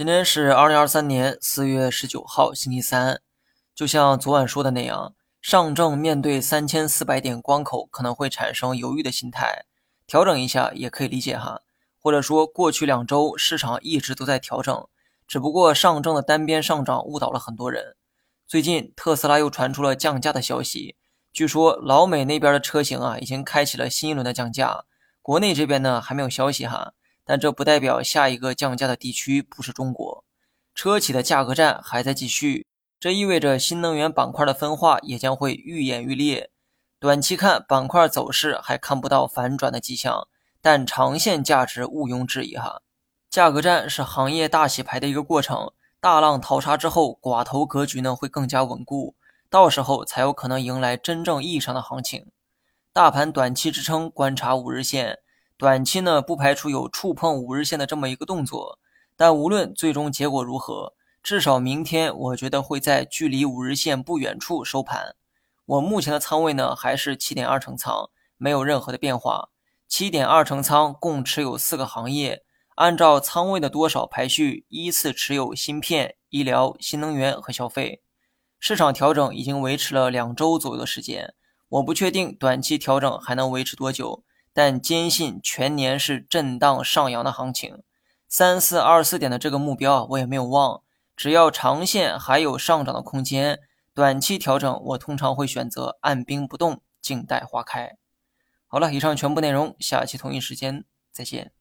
今天是二零二三年四月十九号，星期三。就像昨晚说的那样，上证面对三千四百点关口可能会产生犹豫的心态，调整一下也可以理解哈。或者说，过去两周市场一直都在调整，只不过上证的单边上涨误导了很多人。最近特斯拉又传出了降价的消息，据说老美那边的车型啊已经开启了新一轮的降价，国内这边呢还没有消息哈。但这不代表下一个降价的地区不是中国，车企的价格战还在继续，这意味着新能源板块的分化也将会愈演愈烈。短期看板块走势还看不到反转的迹象，但长线价值毋庸置疑哈。价格战是行业大洗牌的一个过程，大浪淘沙之后，寡头格局呢会更加稳固，到时候才有可能迎来真正意义上的行情。大盘短期支撑观察五日线。短期呢，不排除有触碰五日线的这么一个动作，但无论最终结果如何，至少明天我觉得会在距离五日线不远处收盘。我目前的仓位呢还是七点二成仓，没有任何的变化。七点二成仓共持有四个行业，按照仓位的多少排序，依次持有芯片、医疗、新能源和消费。市场调整已经维持了两周左右的时间，我不确定短期调整还能维持多久。但坚信全年是震荡上扬的行情，三四二四点的这个目标啊，我也没有忘。只要长线还有上涨的空间，短期调整我通常会选择按兵不动，静待花开。好了，以上全部内容，下期同一时间再见。